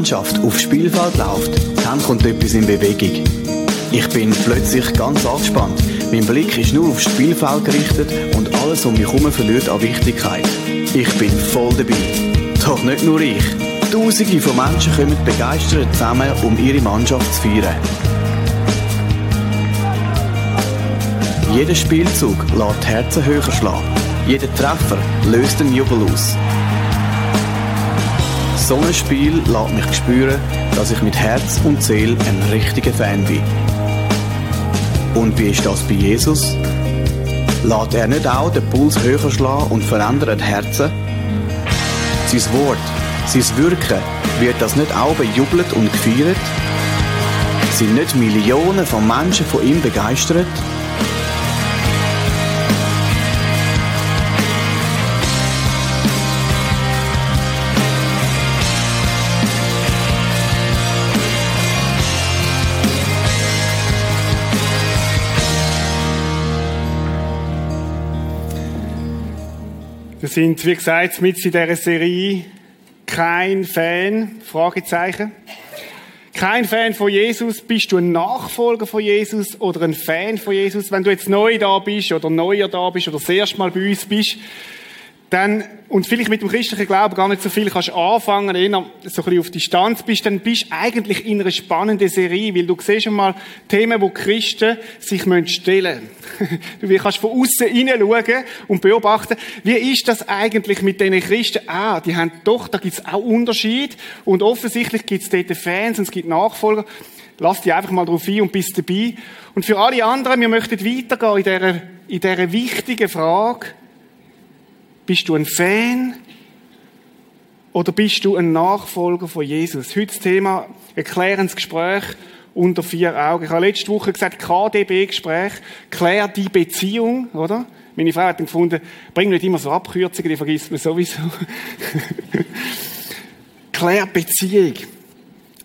Mannschaft aufs Spielfeld läuft, dann kommt etwas in Bewegung. Ich bin plötzlich ganz angespannt. Mein Blick ist nur aufs Spielfeld gerichtet und alles um mich herum verliert an Wichtigkeit. Ich bin voll dabei. Doch nicht nur ich. Tausende von Menschen kommen begeistert zusammen, um ihre Mannschaft zu feiern. Jeder Spielzug lässt Herzen höher schlagen. Jeder Treffer löst einen Jubel aus. So ein Spiel lässt mich spüren, dass ich mit Herz und Seele ein richtiger Fan bin. Und wie ist das bei Jesus? Lässt er nicht auch den Puls höher schlagen und verändert Herzen? Sein Wort, sein Wirken, wird das nicht auch bejubelt und gefeiert? Sind nicht Millionen von Menschen von ihm begeistert? Sind, wie gesagt, mit in dieser Serie kein Fan, Fragezeichen. Kein Fan von Jesus. Bist du ein Nachfolger von Jesus oder ein Fan von Jesus? Wenn du jetzt neu da bist oder neuer da bist oder das erste Mal bei uns bist, dann, und vielleicht mit dem christlichen Glauben gar nicht so viel kannst anfangen, eher so ein bisschen auf Distanz bist, dann bist du eigentlich in einer spannenden Serie, weil du siehst schon mal Themen, wo Christen sich stellen müssen. Du kannst von außen hineinschauen und beobachten, wie ist das eigentlich mit diesen Christen? Ah, die haben doch, da gibt's auch Unterschied und offensichtlich gibt's dort Fans und es gibt Nachfolger. Lass dich einfach mal drauf ein und bist dabei. Und für alle anderen, wir möchten weitergehen in dieser, in dieser wichtigen Frage, bist du ein Fan oder bist du ein Nachfolger von Jesus? Heute das Thema erklärendes Gespräch unter vier Augen. Ich habe letzte Woche gesagt, KDB-Gespräch, klär die Beziehung, oder? Meine Frau hat dann gefunden, bring nicht immer so Abkürzungen, die vergisst man sowieso. klär Beziehung.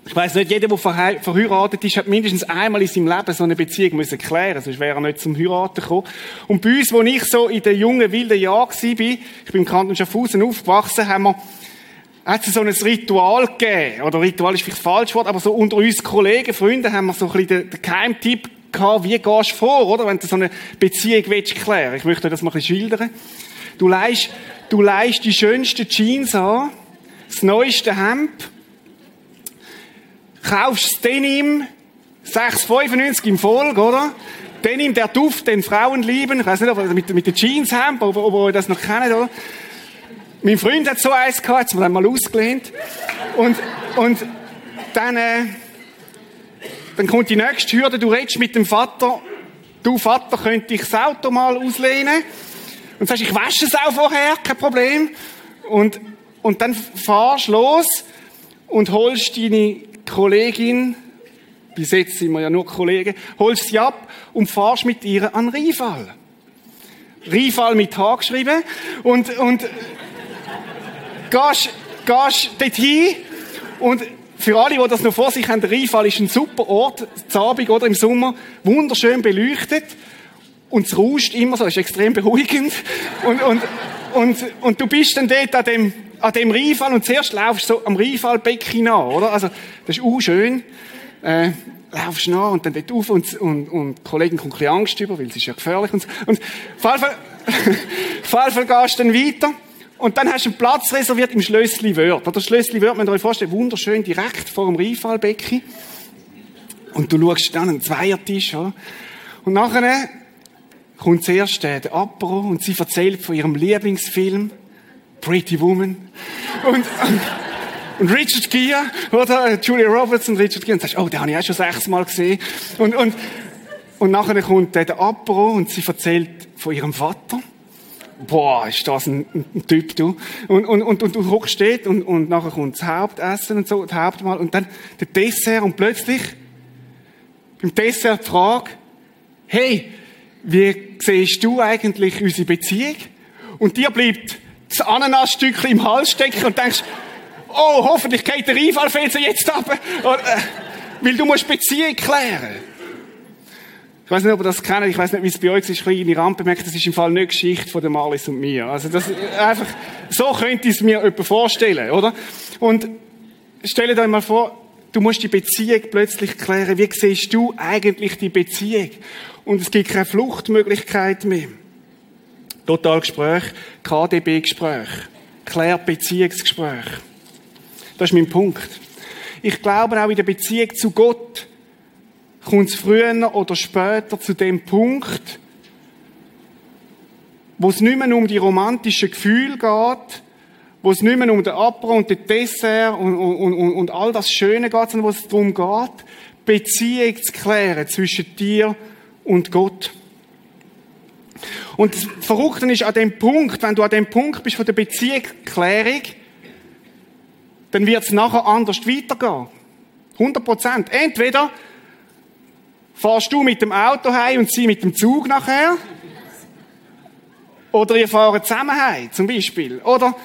Ich weiß nicht, jeder, der verheiratet ist, hat mindestens einmal in seinem Leben so eine Beziehung müssen klären, sonst wäre er nicht zum Heiraten gekommen. Und bei uns, wo ich so in den jungen, wilden Jahren war, ich bin im Kanton Schaffhausen aufgewachsen, haben wir, hat es so ein Ritual gegeben, oder Ritual ist vielleicht falsch Wort, aber so unter uns Kollegen, Freunden haben wir so ein bisschen den, den Geheimtipp gehabt, wie gehst du vor, oder, wenn du so eine Beziehung willst klären. Ich möchte das mal ein bisschen schildern. Du leist, du leist die schönsten Jeans an, das neueste Hemd, kaufst Denim 6,95 im Folge, oder? Denim, der Duft, den Frauen lieben. Ich weiß nicht, ob ihr mit, mit den Jeans habt, ob, ob ihr das noch kennt, oder? Mein Freund hat so eins gehabt, jetzt mal einmal ausgelehnt. Und, und dann, äh, dann kommt die nächste Hürde, du redest mit dem Vater. Du, Vater, könnte ich das Auto mal auslehnen? Und sagst, ich wasche es auch vorher, kein Problem. Und, und dann fahrst los und holst deine Kollegin, bis jetzt sind wir ja nur Kollegen, holst sie ab und fahrst mit ihr an Rifal. Rifal mit H geschrieben und, und gehst, gehst dorthin und für alle, die das noch vor sich haben, der Rifal ist ein super Ort, Abend oder im Sommer, wunderschön beleuchtet und es rauscht immer so, ist extrem beruhigend und, und, und, und du bist dann dort an dem an dem Rheinfall und zuerst laufst du so am Rheinfallbecken nach, oder? Also, das ist auch schön. Äh, laufst nach und dann dort rauf und, und, und die Kollegin kommt ein Angst über, weil es ist ja gefährlich und so. Und auf jeden Fall, auf jeden Fall gehst dann weiter und dann hast du einen Platz reserviert im Schlössli Wörth. Das Schlössli Wörth, man euch vorstellen, wunderschön direkt vor dem Rheinfallbecken. Und du schaust dann einen Zweiertisch, oder? Und nachher kommt zuerst der Apero und sie erzählt von ihrem Lieblingsfilm. Pretty Woman. Und, und Richard Gere, oder? Julia Roberts und Richard Gere. Und sagst, oh, den habe ich auch schon sechsmal gesehen. Und, und, und nachher kommt der Apero und sie erzählt von ihrem Vater. Boah, ist das ein, ein Typ, du. Und, und, und, und du hockst dort und, und nachher kommt das Hauptessen und so, das Hauptmahl und dann der Dessert und plötzlich beim Dessert die Frage, hey, wie siehst du eigentlich unsere Beziehung? Und dir bleibt das Ananasstückchen im Hals stecken und denkst, oh, hoffentlich geht der Einfallfilzer jetzt ab. Oder, äh, weil du musst Beziehung klären. Ich weiß nicht, ob ihr das kennt. Ich weiß nicht, wie es bei euch ist. Kleine Rampe merkt, das ist im Fall nicht Geschichte von der Marlis und mir. Also das, einfach, so könnte ich es mir jemand vorstellen, oder? Und stell dir mal vor, du musst die Beziehung plötzlich klären. Wie siehst du eigentlich die Beziehung? Und es gibt keine Fluchtmöglichkeit mehr. Total Gespräch, KDB-Gespräch, Klärbeziehungsgespräch. Das ist mein Punkt. Ich glaube auch in der Beziehung zu Gott kommt es früher oder später zu dem Punkt, wo es nicht mehr um die romantischen Gefühle geht, wo es nicht mehr um den Apro und den Dessert und, und, und, und all das Schöne geht, sondern wo es darum geht, Beziehung zu klären zwischen dir und Gott. Und das Verrückte ist an dem Punkt, wenn du an dem Punkt bist von der Beziehungsklärung, dann wird es nachher anders weitergehen. 100 Prozent. Entweder fahrst du mit dem Auto heim und sie mit dem Zug nachher. Oder ihr fahrt zusammen heim, zum Beispiel. Oder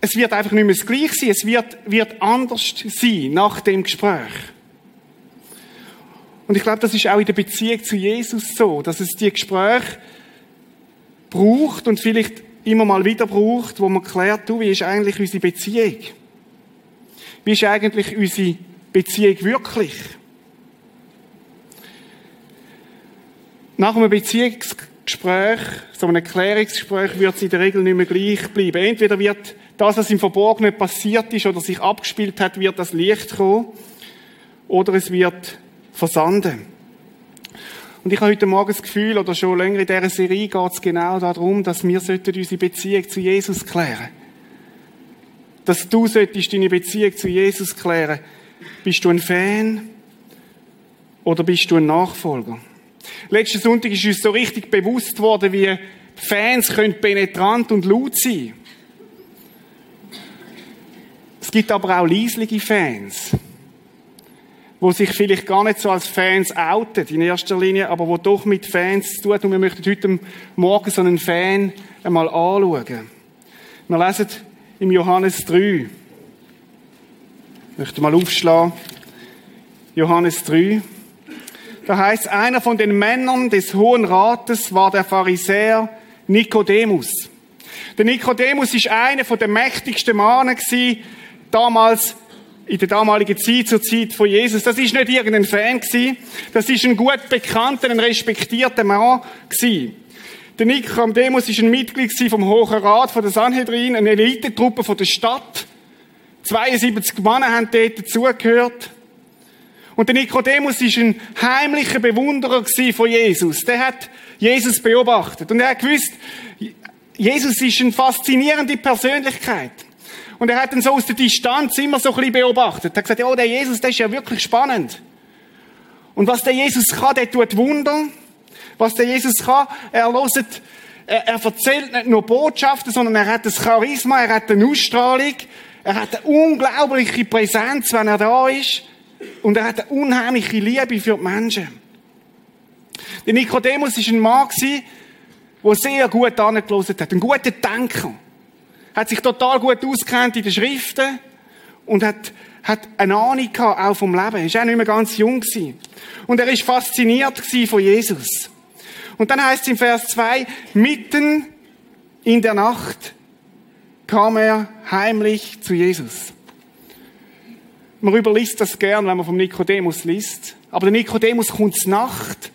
es wird einfach nicht mehr das Gleiche sein. Es wird, wird anders sein nach dem Gespräch. Und ich glaube, das ist auch in der Beziehung zu Jesus so, dass es die Gespräche braucht und vielleicht immer mal wieder braucht, wo man klärt, du, wie ist eigentlich unsere Beziehung? Wie ist eigentlich unsere Beziehung wirklich? Nach einem Beziehungsgespräch, so einem Erklärungsgespräch, wird es in der Regel nicht mehr gleich bleiben. Entweder wird das, was im Verborgenen passiert ist oder sich abgespielt hat, wird das Licht kommen, oder es wird versanden. Und ich habe heute Morgen das Gefühl, oder schon länger in dieser Serie geht es genau darum, dass wir unsere Beziehung zu Jesus klären sollten dass du solltest deine Beziehung zu Jesus klären. Bist du ein Fan oder bist du ein Nachfolger? Letzten Sonntag ist uns so richtig bewusst worden, wie Fans können penetrant und laut sein. Es gibt aber auch leislige Fans, wo sich vielleicht gar nicht so als Fans outen in erster Linie, aber wo doch mit Fans zu tun Und wir möchten heute Morgen so einen Fan einmal anschauen. Wir lesen im Johannes 3. Ich möchte mal aufschlagen. Johannes 3. Da heißt, einer von den Männern des Hohen Rates war der Pharisäer Nikodemus. Der Nikodemus ist einer von den mächtigsten Mannen damals in der damaligen Zeit, zur Zeit von Jesus. Das ist nicht irgendein Fan gewesen. Das ist ein gut bekannter, ein respektierter Mann gewesen. Der Nikodemus ist ein Mitglied vom Hohen Rat von der Sanhedrin, eine Elitetruppe von der Stadt. 72 Männer haben dort dazugehört. Und der Nikodemus ist ein heimlicher Bewunderer von Jesus. Der hat Jesus beobachtet. Und er hat gewusst, Jesus ist eine faszinierende Persönlichkeit. Und er hat ihn so aus der Distanz immer so ein bisschen beobachtet. Er hat gesagt, oh, der Jesus, der ist ja wirklich spannend. Und was der Jesus kann, der tut Wunder was der Jesus kann. Er loset, er, er erzählt nicht nur Botschaften, sondern er hat das Charisma, er hat eine Ausstrahlung, er hat eine unglaubliche Präsenz, wenn er da ist. Und er hat eine unheimliche Liebe für die Menschen. Der Nikodemus war ein Mann, der sehr gut angelassen hat. Ein guter Denker. Hat sich total gut auskennt in den Schriften und hat, hat eine Ahnung gehabt, auch vom Leben. Er war auch nicht mehr ganz jung. Gewesen. Und er war fasziniert von Jesus. Und dann heißt es im Vers 2, mitten in der Nacht kam er heimlich zu Jesus. Man überliest das gern, wenn man vom Nikodemus liest. Aber der Nikodemus kommt Nacht,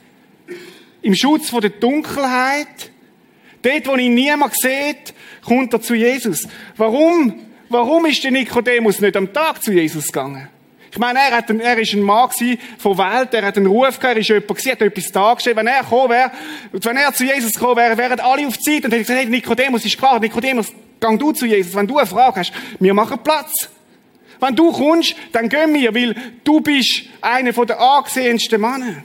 im Schutz vor der Dunkelheit. Dort, wo ihn niemand sieht, kommt er zu Jesus. Warum? Warum ist der Nikodemus nicht am Tag zu Jesus gegangen? Ich meine, er, hat ein, er ist ein Mann von Welt, er hat einen Ruf gehabt, er ist jemand gewesen, hat etwas dargestellt. Wenn er gekommen wäre, wenn er zu Jesus gekommen wäre, wären alle auf Zeit und hätten gesagt, hey, Nikodemus ist klar, Nikodemus, gang du zu Jesus. Wenn du eine Frage hast, wir machen Platz. Wenn du kommst, dann gehen wir, weil du bist einer der angesehensten Männer.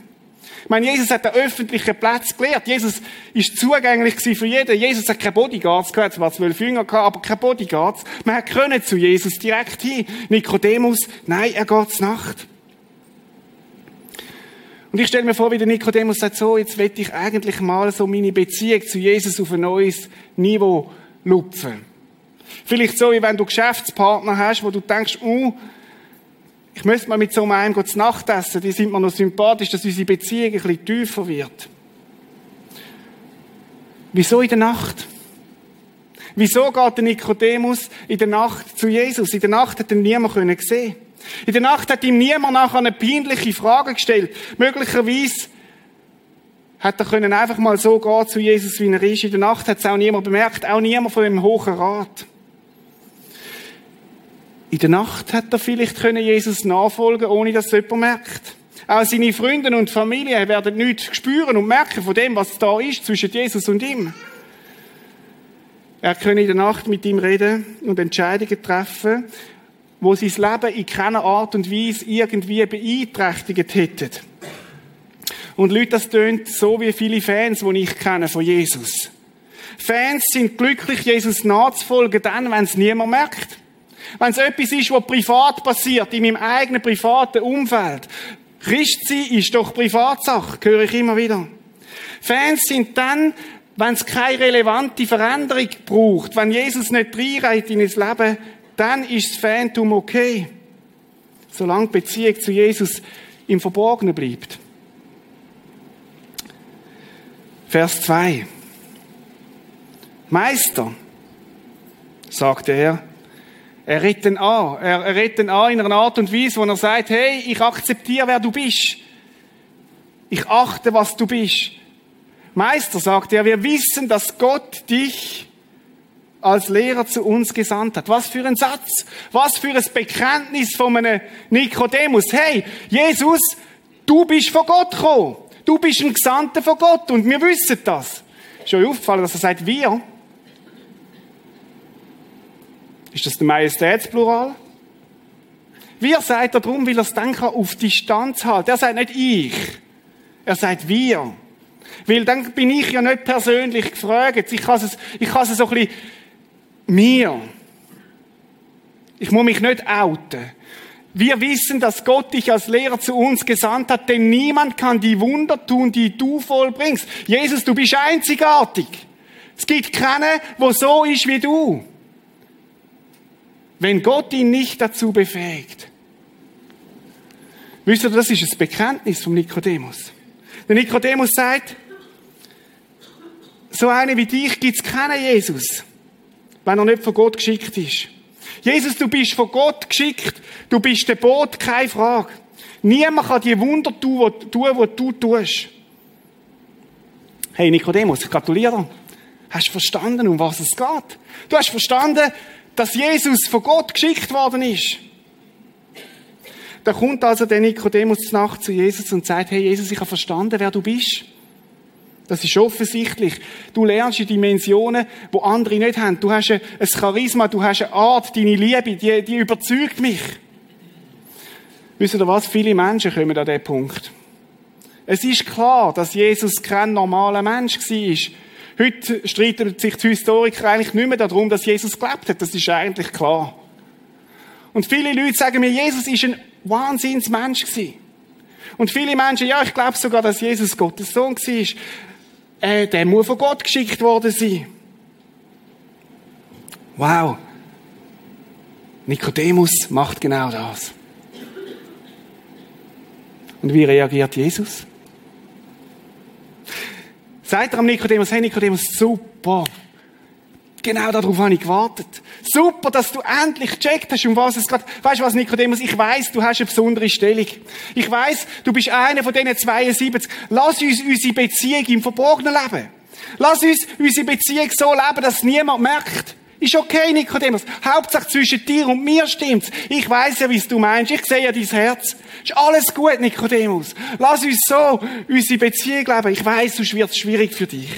Ich meine, Jesus hat den öffentlichen Platz gelehrt. Jesus ist zugänglich für jeden. Jesus hat keine Bodyguards gehabt, zwar zwölf Jünger gehabt, aber keine Bodyguards. Man hat können zu Jesus direkt hin. Nikodemus, nein, er geht zur Nacht. Und ich stelle mir vor, wie der Nikodemus sagt, so, jetzt will ich eigentlich mal so meine Beziehung zu Jesus auf ein neues Niveau lupfen. Vielleicht so, wie wenn du Geschäftspartner hast, wo du denkst, uh, ich müsste mal mit so einem zu Nacht essen, die sind mir noch sympathisch, dass unsere Beziehung ein bisschen tiefer wird. Wieso in der Nacht? Wieso geht der Nikodemus in der Nacht zu Jesus? In der Nacht hat ihn niemand sehen In der Nacht hat ihm niemand nachher eine peinliche Frage gestellt. Möglicherweise hat er können einfach mal so gehen zu Jesus, wie er ist. In der Nacht hat es auch niemand bemerkt, auch niemand von dem Hohen Rat. In der Nacht hat er vielleicht können Jesus nachfolgen, ohne dass jemand merkt. Auch seine Freunde und Familie werden nichts spüren und merken von dem, was da ist zwischen Jesus und ihm. Er könne in der Nacht mit ihm reden und Entscheidungen treffen, wo sein Leben in keiner Art und Weise irgendwie beeinträchtigt hätten. Und Leute, das tönt so wie viele Fans, die ich kenne von Jesus. Fans sind glücklich, Jesus nachzufolgen, dann, wenn es niemand merkt. Wenn es etwas ist, was privat passiert, in meinem eigenen privaten Umfeld. Christ sein ist doch Privatsache, höre ich immer wieder. Fans sind dann, wenn es keine relevante Veränderung braucht, wenn Jesus nicht reinreitet in das Leben, dann ist das Fantum okay. Solange die Beziehung zu Jesus im Verborgenen bleibt. Vers 2. Meister, sagte er, er redet ihn an. Er, redet ihn an in einer Art und Weise, wo er sagt, hey, ich akzeptiere, wer du bist. Ich achte, was du bist. Meister, sagt er, wir wissen, dass Gott dich als Lehrer zu uns gesandt hat. Was für ein Satz. Was für ein Bekenntnis von einem Nikodemus. Hey, Jesus, du bist von Gott gekommen. Du bist ein Gesandter von Gott und wir wissen das. Ist euch aufgefallen, dass er sagt, wir? Ist das der Majestätsplural? Wir sagt er darum, weil er es dann auf Distanz halten. Er sagt nicht ich. Er sagt wir. Weil dann bin ich ja nicht persönlich gefragt. Ich kann es, ich kann es so ein bisschen mir. Ich muss mich nicht outen. Wir wissen, dass Gott dich als Lehrer zu uns gesandt hat, denn niemand kann die Wunder tun, die du vollbringst. Jesus, du bist einzigartig. Es gibt keinen, wo so ist wie du wenn Gott ihn nicht dazu befähigt. Wisst ihr, das ist das Bekenntnis von Nikodemus. Der Nikodemus sagt, so eine wie dich gibt's keinen Jesus, wenn er nicht von Gott geschickt ist. Jesus, du bist von Gott geschickt, du bist der Boot, keine Frage. Niemand kann die Wunder tun, die du tust. Hey Nikodemus, ich gratuliere dir. Hast verstanden, um was es geht? Du hast verstanden, dass Jesus von Gott geschickt worden ist. Da kommt also der Nikodemus Nacht zu Jesus und sagt, hey Jesus, ich habe verstanden, wer du bist. Das ist offensichtlich. Du lernst in Dimensionen, wo andere nicht haben. Du hast ein Charisma, du hast eine Art, deine Liebe, die, die überzeugt mich. Wisst ihr was? Viele Menschen kommen an diesen Punkt. Es ist klar, dass Jesus kein normaler Mensch war. Heute streiten sich die Historiker eigentlich nicht mehr darum, dass Jesus gelebt hat. Das ist eigentlich klar. Und viele Leute sagen mir, Jesus ist ein Wahnsinnsmensch gewesen. Und viele Menschen, ja, ich glaube sogar, dass Jesus Gottes Sohn war. Äh, der muss von Gott geschickt worden sein. Wow. Nikodemus macht genau das. Und wie reagiert Jesus? Sagt er am Nikodemus, hey Nikodemus, super. Genau darauf habe ich gewartet. Super, dass du endlich gecheckt hast, um was es geht. Weißt du was, Nikodemus? Ich weiß, du hast eine besondere Stellung. Ich weiß, du bist einer von diesen 72. Lass uns unsere Beziehung im Verborgenen leben. Lass uns unsere Beziehung so leben, dass niemand merkt. Ist okay, Nikodemus. Hauptsache zwischen dir und mir stimmt's. Ich weiß ja, wie du meinst. Ich sehe ja dein Herz. Ist alles gut, Nikodemus. Lass uns so unsere Beziehung leben. Ich weiß, sonst wird's schwierig für dich.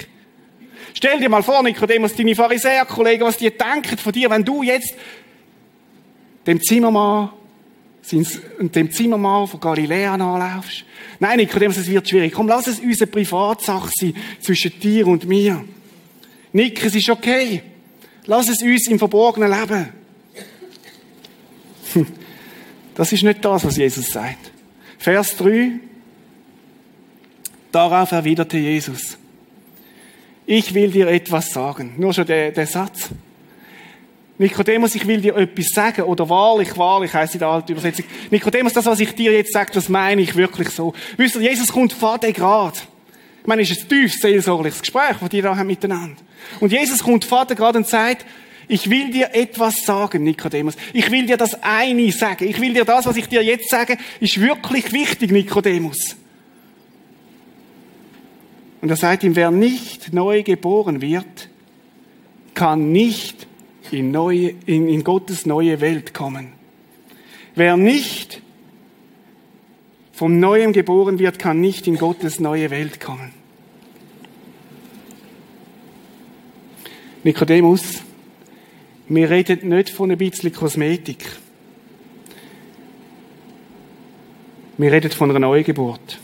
Stell dir mal vor, Nikodemus, deine Pharisäer-Kollegen, was die denken von dir, wenn du jetzt dem Zimmermann, dem Zimmermann von Galiläa anlaufst. Nein, Nikodemus, es wird schwierig. Komm, lass es unsere Privatsache sein zwischen dir und mir. Nick, es ist okay. Lass es uns im Verborgenen leben. Das ist nicht das, was Jesus sagt. Vers 3. Darauf erwiderte Jesus. Ich will dir etwas sagen. Nur schon der, der Satz. Nikodemus, ich will dir etwas sagen. Oder wahrlich, wahrlich heisst in der alten Übersetzung. Nikodemus, das, was ich dir jetzt sage, das meine ich wirklich so. Wisst ihr, Jesus kommt vor den Grad. Meine, ist ein tiefes seelsorgliches Gespräch, das die da haben miteinander. Und Jesus kommt Vater gerade und sagt, ich will dir etwas sagen, Nikodemus. Ich will dir das eine sagen. Ich will dir das, was ich dir jetzt sage, ist wirklich wichtig, Nikodemus. Und er sagt ihm, wer nicht neu geboren wird, kann nicht in, neue, in, in Gottes neue Welt kommen. Wer nicht vom Neuem geboren wird, kann nicht in Gottes neue Welt kommen. Nikodemus, wir reden nicht von ein bisschen Kosmetik. Wir reden von einer Neugeburt.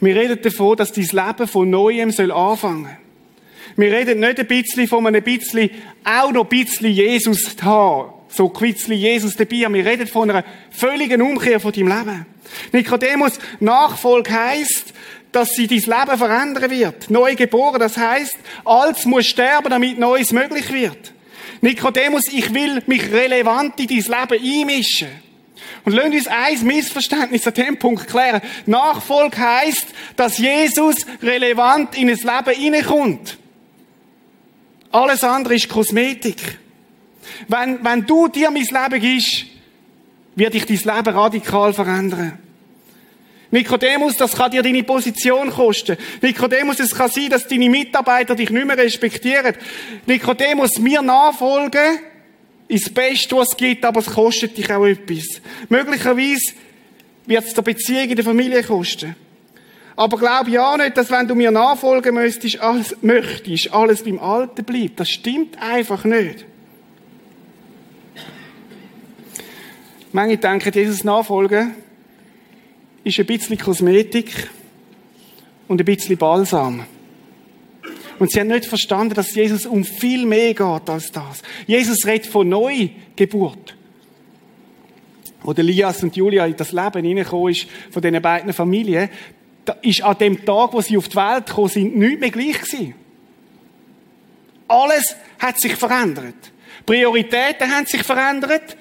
Wir reden davon, dass dein Leben von Neuem soll anfangen. Wir reden nicht ein bisschen von einem bisschen, auch noch ein bisschen Jesus haben. So bisschen Jesus dabei. Wir reden von einer völligen Umkehr von deinem Leben. Nikodemus, Nachfolge heisst, dass sie dein Leben verändern wird. Neu geboren, das heisst, alles muss sterben, damit Neues möglich wird. Nikodemus, ich will mich relevant in dein Leben einmischen. Und lasst uns ein Missverständnis an dem Punkt klären. Nachfolge heisst, dass Jesus relevant in ein Leben hineinkommt. Alles andere ist Kosmetik. Wenn, wenn du dir mein Leben gibst, wird dich dein Leben radikal verändern. Nikodemus, das kann dir deine Position kosten. Nikodemus, es kann sein, dass deine Mitarbeiter dich nicht mehr respektieren. Nikodemus, mir nachfolgen ist das Beste, was es gibt, aber es kostet dich auch etwas. Möglicherweise wird es der Beziehung in der Familie kosten. Aber glaub ja nicht, dass wenn du mir nachfolgen möchtest, alles, möchtest, alles beim Alten bleibt. Das stimmt einfach nicht. Manche denken, Jesus nachfolgen ist ein bisschen Kosmetik und ein bisschen Balsam. Und sie haben nicht verstanden, dass Jesus um viel mehr geht als das. Jesus redet von Neugeburt. Wo Elias und Julia in das Leben hineingekommen ist, von diesen beiden Familien, da ist an dem Tag, wo sie auf die Welt gekommen sind, nichts mehr gleich gewesen. Alles hat sich verändert. Prioritäten haben sich verändert.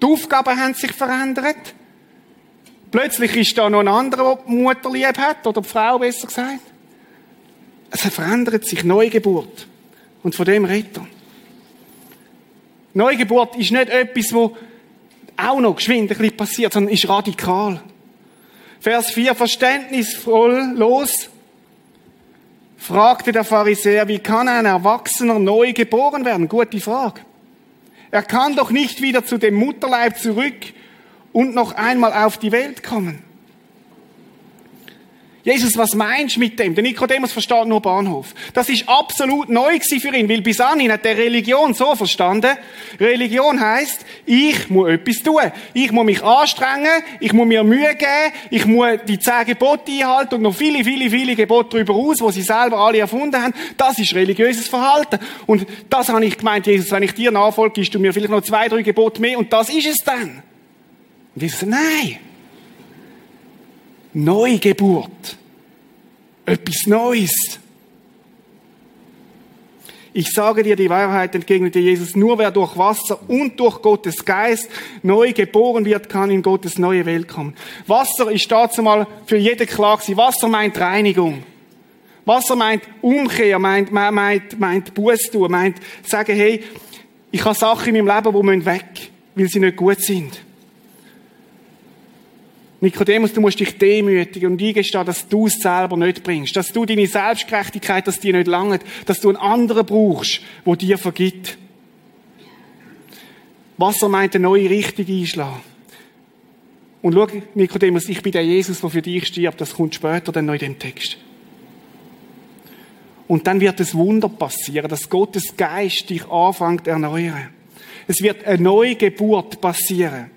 Die Aufgaben haben sich verändert. Plötzlich ist da noch ein anderer, der die Mutter lieb hat, oder die Frau besser gesagt. Es verändert sich Neugeburt. Und von dem redet er. Neugeburt ist nicht etwas, wo auch noch geschwind ein bisschen passiert, sondern ist radikal. Vers 4, verständnisvoll los, fragte der Pharisäer, wie kann ein Erwachsener neu geboren werden? Gute Frage. Er kann doch nicht wieder zu dem Mutterleib zurück und noch einmal auf die Welt kommen. Jesus, was meinst du mit dem? Der Nikodemus versteht nur Bahnhof. Das ist absolut neu für ihn, weil bis anhin hat der Religion so verstanden. Religion heißt, ich muss etwas tun. Ich muss mich anstrengen, ich muss mir Mühe geben, ich muss die zehn Gebote einhalten und noch viele, viele, viele Gebote darüber aus, wo sie selber alle erfunden haben. Das ist religiöses Verhalten. Und das habe ich gemeint, Jesus, wenn ich dir nachfolge, gibst du mir vielleicht noch zwei, drei Gebote mehr und das ist es dann. Und Jesus sagt, nein. Neugeburt. Etwas Neues. Ich sage dir die Wahrheit, entgegnete Jesus, nur wer durch Wasser und durch Gottes Geist neu geboren wird, kann in Gottes neue Welt kommen. Wasser ist dazu mal für jede klar gewesen. Wasser meint Reinigung. Wasser meint Umkehr, meint, meint, meint Buß tun, meint sagen, hey, ich habe Sachen in meinem Leben, die müssen weg, weil sie nicht gut sind. Nikodemus, du musst dich demütigen und eingestehen, dass du es selber nicht bringst. Dass du deine Selbstgerechtigkeit, dass die nicht langt. Dass du einen anderen brauchst, der dir vergibt. Wasser meint eine neue Richtung einschlagen. Und schau, Nikodemus, ich bin der Jesus, der für dich stirbt. Das kommt später dann noch in dem Text. Und dann wird es Wunder passieren, dass Gottes Geist dich anfängt erneuern. Es wird eine neue Geburt passieren.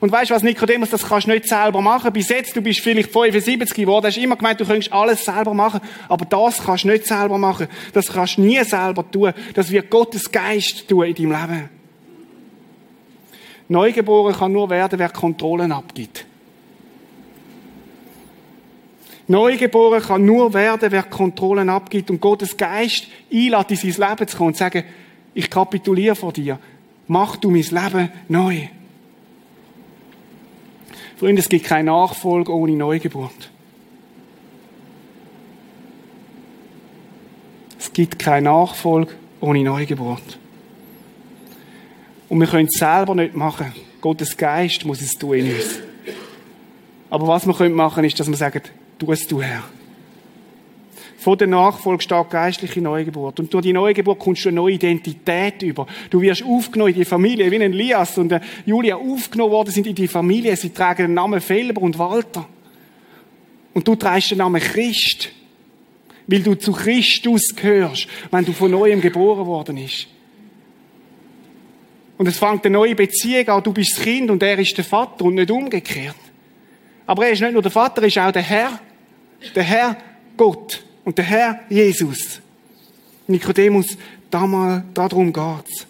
Und weißt du was, Nikodemus, das kannst du nicht selber machen. Bis jetzt, du bist vielleicht 75 geworden, hast immer gemeint, du könntest alles selber machen. Aber das kannst du nicht selber machen. Das kannst du nie selber tun. Das wird Gottes Geist tun in deinem Leben. Neugeboren kann nur werden, wer Kontrollen abgibt. Neugeboren kann nur werden, wer Kontrollen abgibt und Gottes Geist einlädt, in sein Leben zu kommen und zu sagen, ich kapituliere vor dir. Mach du mein Leben neu. Freunde, es gibt keine Nachfolge ohne Neugeburt. Es gibt keine Nachfolge ohne Neugeburt. Und wir können es selber nicht machen. Gottes Geist muss es tun in uns. Aber was wir können machen, ist, dass wir sagen, tu es du Herr. Vor der Nachfolge steht geistliche Neugeburt. Und durch die Neugeburt kommst du eine neue Identität über. Du wirst aufgenommen in die Familie, wie ein Elias und Julia aufgenommen worden sind in die Familie. Sie tragen den Namen Felber und Walter. Und du trägst den Namen Christ. Weil du zu Christus gehörst, wenn du von neuem geboren worden bist. Und es fängt eine neue Beziehung an. Du bist das Kind und er ist der Vater und nicht umgekehrt. Aber er ist nicht nur der Vater, er ist auch der Herr. Der Herr Gott und der Herr Jesus. Nikodemus, damals, darum geht's.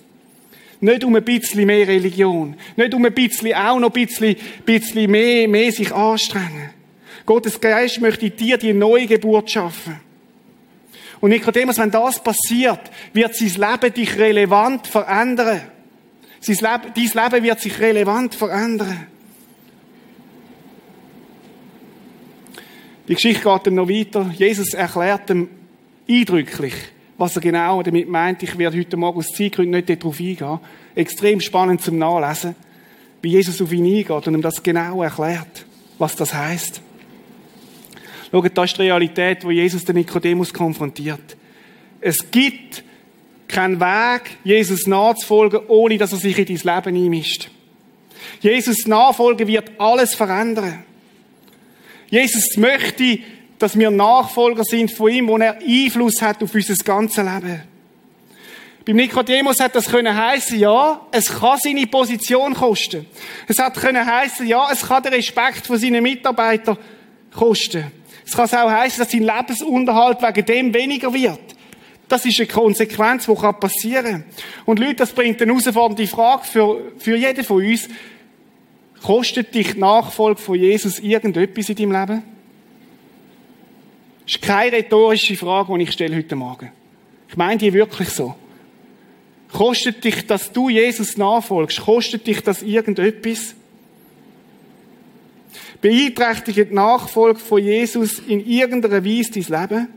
Nicht um ein bisschen mehr Religion. Nicht um ein bisschen, auch noch ein bisschen, bisschen mehr, mehr sich anstrengen. Gottes Geist möchte dir die neue Geburt schaffen. Und Nikodemus, wenn das passiert, wird sein Leben dich relevant verändern. Sein Leben, dein Leben wird sich relevant verändern. Die Geschichte geht dann noch weiter. Jesus erklärt ihm eindrücklich, was er genau damit meint. Ich werde heute Morgen aus Zeitgründen nicht darauf eingehen. Extrem spannend zum Nachlesen, wie Jesus auf ihn eingeht und ihm das genau erklärt, was das heißt. Schaut, das ist die Realität, wo Jesus den Nikodemus konfrontiert. Es gibt keinen Weg, Jesus nachzufolgen, ohne dass er sich in dein Leben einmischt. Jesus nachfolgen wird alles verändern. Jesus möchte, dass wir Nachfolger sind von ihm, wo er Einfluss hat auf unser ganzes Leben. Beim Nikodemus hat das können heißen, ja, es kann seine Position kosten. Es hat können heißen, ja, es kann den Respekt von seinen Mitarbeitern kosten. Es kann auch heißen, dass sein Lebensunterhalt wegen dem weniger wird. Das ist eine Konsequenz, die passieren kann. Und Leute, das bringt eine herausfordernde Frage für, für jeden von uns. Kostet dich die Nachfolge von Jesus irgendetwas in deinem Leben? Das ist keine rhetorische Frage, die ich stelle heute Morgen. Ich meine die wirklich so. Kostet dich, dass du Jesus nachfolgst, kostet dich das irgendetwas? Beeinträchtigt die Nachfolge von Jesus in irgendeiner Weise dein Leben?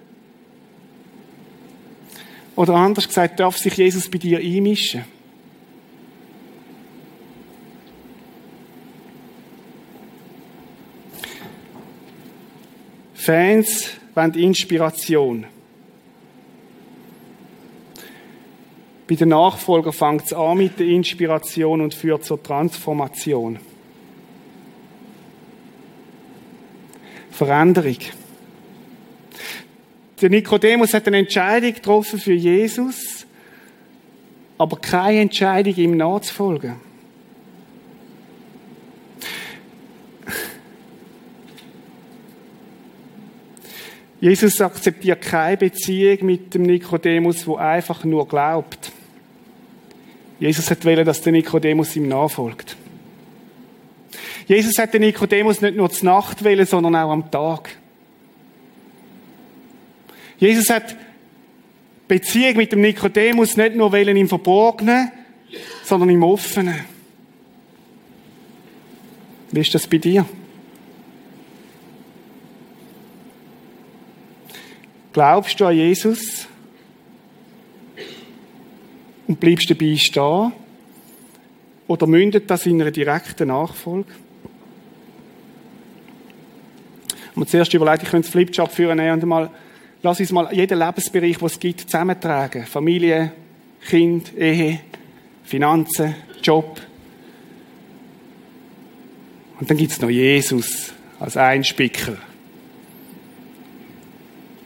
Oder anders gesagt, darf sich Jesus bei dir einmischen? Fans wollen Inspiration. Bei den Nachfolgern fängt es an mit der Inspiration und führt zur Transformation. Veränderung. Der Nikodemus hat eine Entscheidung getroffen für Jesus, aber keine Entscheidung, ihm nachzufolgen. Jesus akzeptiert keine Beziehung mit dem Nikodemus, wo einfach nur glaubt. Jesus hat wollen, dass der Nikodemus ihm nachfolgt. Jesus hat den Nikodemus nicht nur zur Nacht wählen, sondern auch am Tag. Jesus hat Beziehung mit dem Nikodemus nicht nur wählen im Verborgenen, sondern im Offenen. Wie ist das bei dir? Glaubst du an Jesus und bleibst dabei stehen? Oder mündet das in einer direkten Nachfolge? Und zuerst überlegt, ich könnte das Flipchart führen und mal, lass uns mal jeden Lebensbereich, den es gibt, zusammentragen. Familie, Kind, Ehe, Finanzen, Job. Und dann gibt es noch Jesus als Einspicker.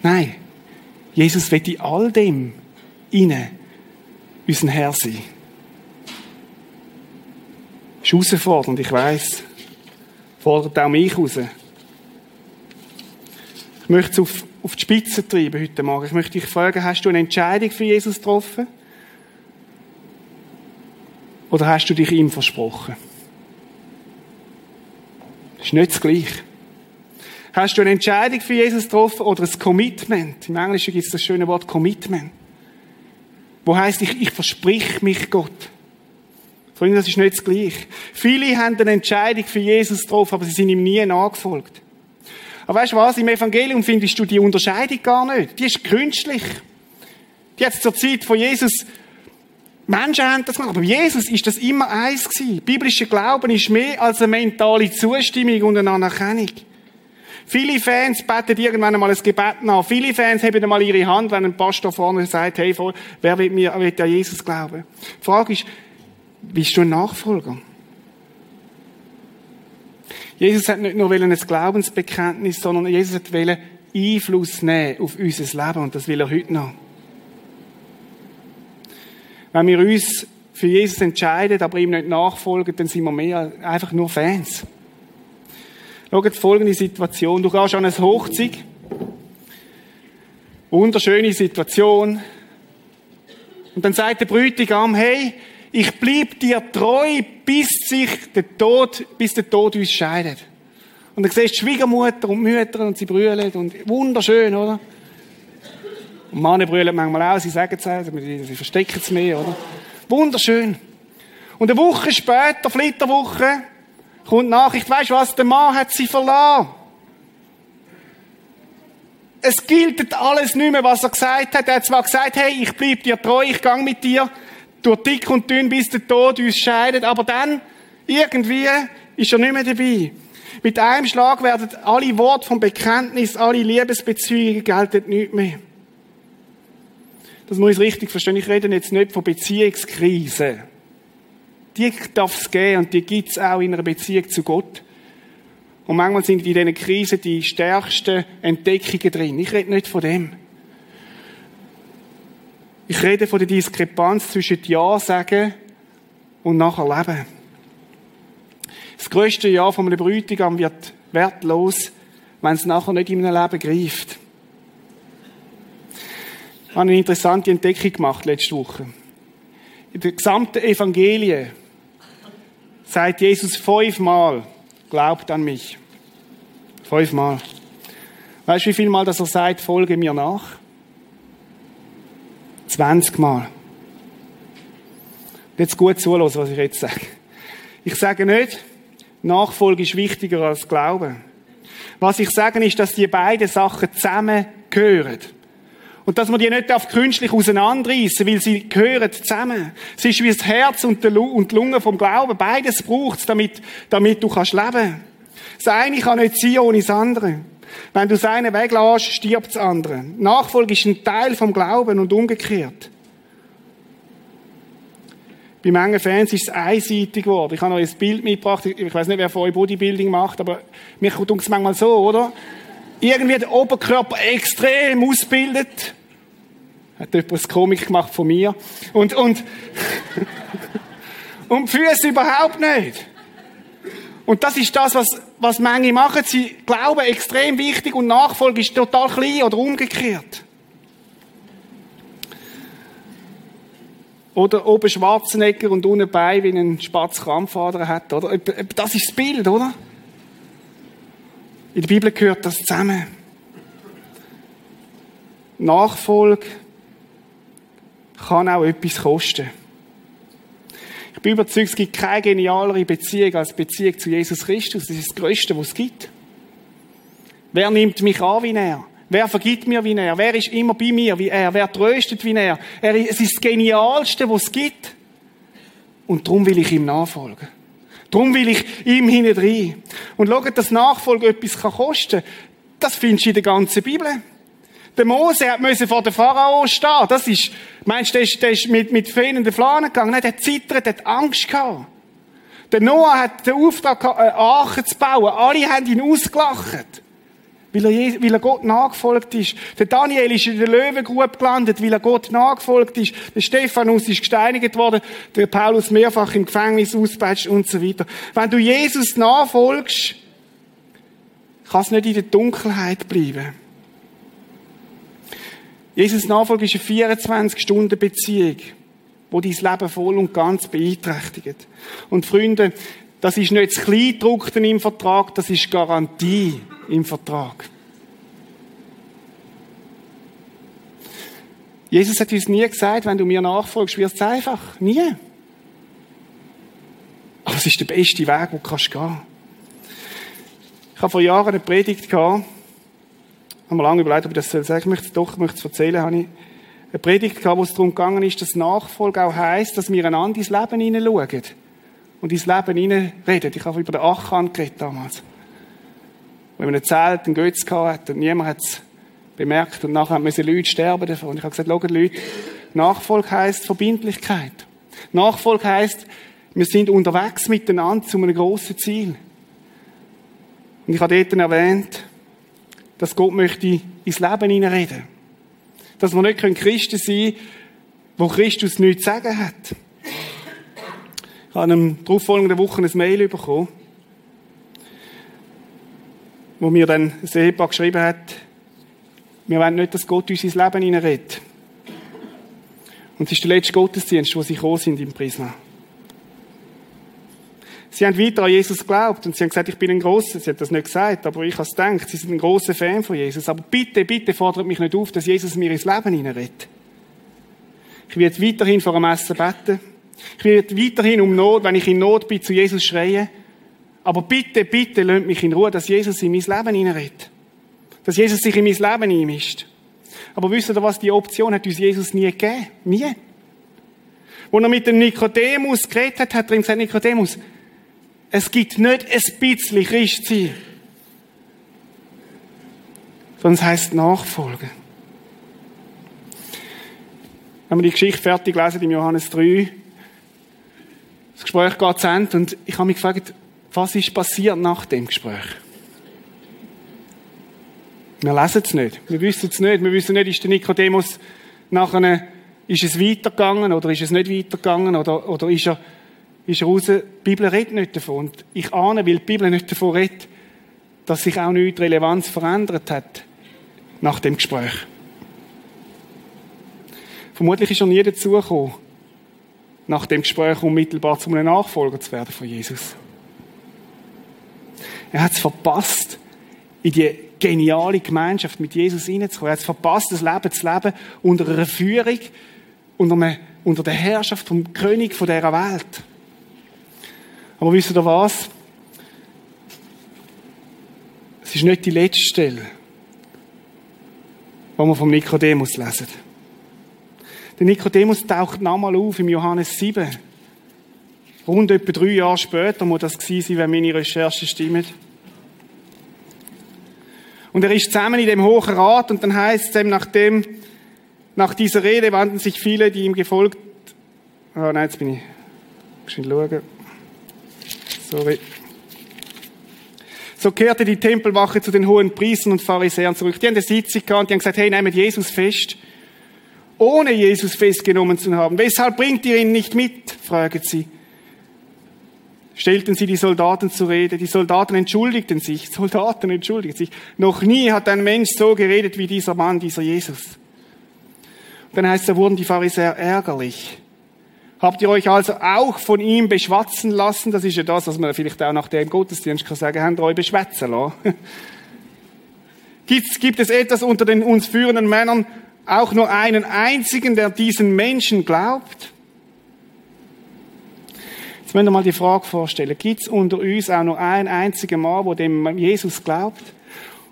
Nein, Jesus wird in all dem inne unser Herr sein. Ist herausfordernd, ich weiss. Fordert auch mich raus. Ich möchte es auf, auf die Spitze treiben heute Morgen. Ich möchte dich fragen, hast du eine Entscheidung für Jesus getroffen? Oder hast du dich ihm versprochen? Das ist nicht das Gleiche. Hast du eine Entscheidung für Jesus getroffen oder ein Commitment? Im Englischen gibt es das schöne Wort Commitment. Wo heißt ich, ich versprich mich Gott. Freunde, das ist nicht das Gleiche. Viele haben eine Entscheidung für Jesus getroffen, aber sie sind ihm nie nachgefolgt. Aber weißt du was? Im Evangelium findest du die Unterscheidung gar nicht. Die ist künstlich. Jetzt zur Zeit von Jesus, Menschen haben das gemacht, aber Jesus ist das immer eins gewesen. Biblischer Glauben ist mehr als eine mentale Zustimmung und eine Anerkennung. Viele Fans beten irgendwann einmal ein Gebet nach. Viele Fans heben einmal ihre Hand, wenn ein Pastor vorne sagt, hey, wer will mir, will an Jesus glauben? Die Frage ist, bist du ein Nachfolger? Jesus hat nicht nur ein Glaubensbekenntnis, sondern Jesus hat Einfluss nehmen auf unser Leben und das will er heute noch. Wenn wir uns für Jesus entscheiden, aber ihm nicht nachfolgen, dann sind wir mehr einfach nur Fans. Schaut folgende Situation. Du gehst an eine Hochzeit. Wunderschöne Situation. Und dann sagt der Bräutigam, hey, ich bleib dir treu, bis sich der Tod, bis der Tod uns scheidet. Und dann siehst du Schwiegermutter und Mütter und sie brüllen und wunderschön, oder? Und Männer brüllen manchmal auch, sie sagen es auch, sie verstecken es mehr, oder? Wunderschön. Und eine Woche später, Flitterwoche, kommt Nachricht, weißt du was, der Mann hat sie verlassen. Es gilt alles nicht mehr, was er gesagt hat. Er hat zwar gesagt, hey, ich bleib dir treu, ich gang mit dir durch dick und dünn, bis der Tod uns scheidet, aber dann, irgendwie, ist er nicht mehr dabei. Mit einem Schlag werden alle Worte vom Bekenntnis, alle Liebesbeziehungen gelten nicht mehr. Das muss ich richtig verstehen. Ich rede jetzt nicht von Beziehungskrise die darf es geben und die gibt es auch in einer Beziehung zu Gott. Und manchmal sind in diesen Krisen die stärksten Entdeckungen drin. Ich rede nicht von dem. Ich rede von der Diskrepanz zwischen Ja sagen und nachher leben. Das größte Ja von einem Bräutigam wird wertlos, wenn es nachher nicht in einem Leben greift. Ich habe eine interessante Entdeckung gemacht letzte Woche. In der gesamten Evangelie sagt Jesus fünfmal, glaubt an mich. Fünfmal. Weißt du, wie viel Mal, dass er sagt, folge mir nach? 20 Mal. Jetzt gut zuhören, was ich jetzt sage. Ich sage nicht, Nachfolge ist wichtiger als Glauben. Was ich sage, ist, dass die beiden Sachen zusammengehören. Und dass man die nicht auf künstlich auseinanderreißen, weil sie gehören zusammen. Es ist wie das Herz und die Lunge vom Glauben. Beides braucht es, damit, damit du kannst leben. Das eine kann nicht sein ohne das andere. Wenn du das eine weglässt, stirbt das andere. Nachfolge ist ein Teil vom Glauben und umgekehrt. Bei manchen Fans ist es einseitig geworden. Ich habe euch ein Bild mitgebracht. Ich weiß nicht, wer von euch Bodybuilding macht, aber mir kommt es manchmal so, oder? Irgendwie den Oberkörper extrem ausbildet. Hat etwas Komik gemacht von mir. Und, und, und Füße überhaupt nicht. Und das ist das, was, was manche machen. Sie glauben extrem wichtig und Nachfolge ist total klein oder umgekehrt. Oder oben Schwarzenegger und unten Bein wie ein Spatz Krampfader hat, oder? Das ist das Bild, oder? In der Bibel gehört das zusammen. Nachfolge kann auch etwas kosten. Ich bin überzeugt, es gibt keine genialere Beziehung als Beziehung zu Jesus Christus. Das ist das Größte, was es gibt. Wer nimmt mich an wie er? Wer vergibt mir wie er? Wer ist immer bei mir wie er? Wer tröstet wie er es ist das Genialste, was es gibt. Und darum will ich ihm nachfolgen. Darum will ich ihm hinein. Und schaut, dass Nachfolge etwas kosten kann, das findest du in der ganzen Bibel. Der Mose hat vor der Pharao stehen. Das ist, meinst du, der ist, der ist mit, mit fehlenden Flanen gegangen? Nein, der zittert, der hat Angst gehabt. Der Noah hat den Auftrag gehabt, Arche zu bauen. Alle haben ihn ausgelacht weil er, weil er Gott nachgefolgt ist. Der Daniel ist in der Löwengrube gelandet, weil er Gott nachgefolgt ist. Der Stephanus ist gesteinigt worden, der Paulus mehrfach im Gefängnis auspeitscht und so weiter. Wenn du Jesus nachfolgst, kann es nicht in der Dunkelheit bleiben. Jesus Nachfolge ist eine 24-Stunden-Beziehung, wo dein Leben voll und ganz beeinträchtigt. Und Freunde, das ist nicht das Kleindruckte im Vertrag, das ist Garantie im Vertrag. Jesus hat uns nie gesagt, wenn du mir nachfolgst, wird es einfach. Nie. Aber es ist der beste Weg, den du gehen kannst Ich habe vor Jahren eine Predigt gehabt. Ich habe mir lange überlegt, ob ich das sagen soll. Ich möchte es doch ich möchte es erzählen. Habe ich eine Predigt gehabt, wo es darum gegangen ist, dass Nachfolge auch heisst, dass wir einander ins Leben hineinschauen. Und ins Leben hineinreden. Ich habe über den Achan geredet damals. Wenn man ein Zelt, einen Götz gehabt hat und niemand hat es bemerkt und nachher müssen Leute sterben davon. Und ich habe gesagt, schaut Leute, Nachfolge heisst Verbindlichkeit. Nachfolge heisst, wir sind unterwegs miteinander zu einem grossen Ziel. Und ich habe dort erwähnt, dass Gott möchte ins Leben hineinreden. Dass wir nicht Christen sein können, wo Christus nichts zu sagen hat. Ich habe in der darauffolgenden Woche ein Mail bekommen, wo mir dann ein Ehepaar geschrieben hat, wir wollen nicht, dass Gott uns ins Leben hineinredet. Und es ist der letzte Gottesdienst, wo sie gekommen sind im Prisma. Sie haben weiter an Jesus geglaubt und sie haben gesagt, ich bin ein großer, sie hat das nicht gesagt, aber ich habe es gedacht, sie sind ein großer Fan von Jesus. Aber bitte, bitte fordert mich nicht auf, dass Jesus mir ins Leben hineinredet. Ich werde weiterhin vor dem Essen beten. Ich werde weiterhin um Not, wenn ich in Not bin, zu Jesus schreien. Aber bitte, bitte, lasst mich in Ruhe, dass Jesus in mein Leben hineinredet. Dass Jesus sich in mein Leben einmischt. Aber wisst ihr was? Die Option hat uns Jesus nie gegeben. Nie. Als er mit dem Nikodemus geredet hat, hat er ihm gesagt, Nikodemus, es gibt nicht ein bisschen Christ sein. Sondern es heisst Nachfolgen. Wenn wir die Geschichte fertig lesen im Johannes 3, das Gespräch geht zu Ende und ich habe mich gefragt, was ist passiert nach dem Gespräch? Wir lesen es nicht. Wir wissen es nicht. Wir wissen nicht, ist der Nikodemus nachher, ist es weitergegangen oder ist es nicht weitergegangen oder, oder ist er, ist er raus? Die Bibel redet nicht davon. Und ich ahne, weil die Bibel nicht davon redet, dass sich auch nichts Relevanz verändert hat nach dem Gespräch. Vermutlich ist er nie dazugekommen, nach dem Gespräch unmittelbar zu einem Nachfolger zu werden von Jesus. Er hat es verpasst, in die geniale Gemeinschaft mit Jesus hineinzukommen. Er hat es verpasst, das Leben zu leben unter einer Führung, unter, einem, unter der Herrschaft vom König von dieser Welt. Aber wisst ihr was? Es ist nicht die letzte Stelle, wo wir vom Nikodemus lesen. Der Nikodemus taucht nochmal auf im Johannes 7. Rund etwa drei Jahre später muss das gewesen sein, wenn meine Recherchen stimmen. Und er ist zusammen in dem Hohen Rat und dann heißt es nachdem, nach dieser Rede wandten sich viele, die ihm gefolgt, oh nein, jetzt bin ich, schön schauen. Sorry. So kehrte die Tempelwache zu den hohen Priestern und Pharisäern zurück. Die haben eine Sitzung gehabt die haben gesagt, hey, nehmt Jesus fest. Ohne Jesus festgenommen zu haben. Weshalb bringt ihr ihn nicht mit? fragen sie stellten sie die Soldaten zur Rede. Die Soldaten entschuldigten sich. Soldaten entschuldigten sich. Noch nie hat ein Mensch so geredet wie dieser Mann, dieser Jesus. Und dann heißt es, da wurden die Pharisäer ärgerlich. Habt ihr euch also auch von ihm beschwatzen lassen? Das ist ja das, was man vielleicht auch nach dem Gottesdienst kann sagen, habt ihr euch beschwätzen lassen? Gibt, gibt es etwas unter den uns führenden Männern, auch nur einen einzigen, der diesen Menschen glaubt? Jetzt müsst ihr mal die Frage vorstellen. Gibt es unter uns auch noch einen einzigen Mann, der dem Jesus glaubt?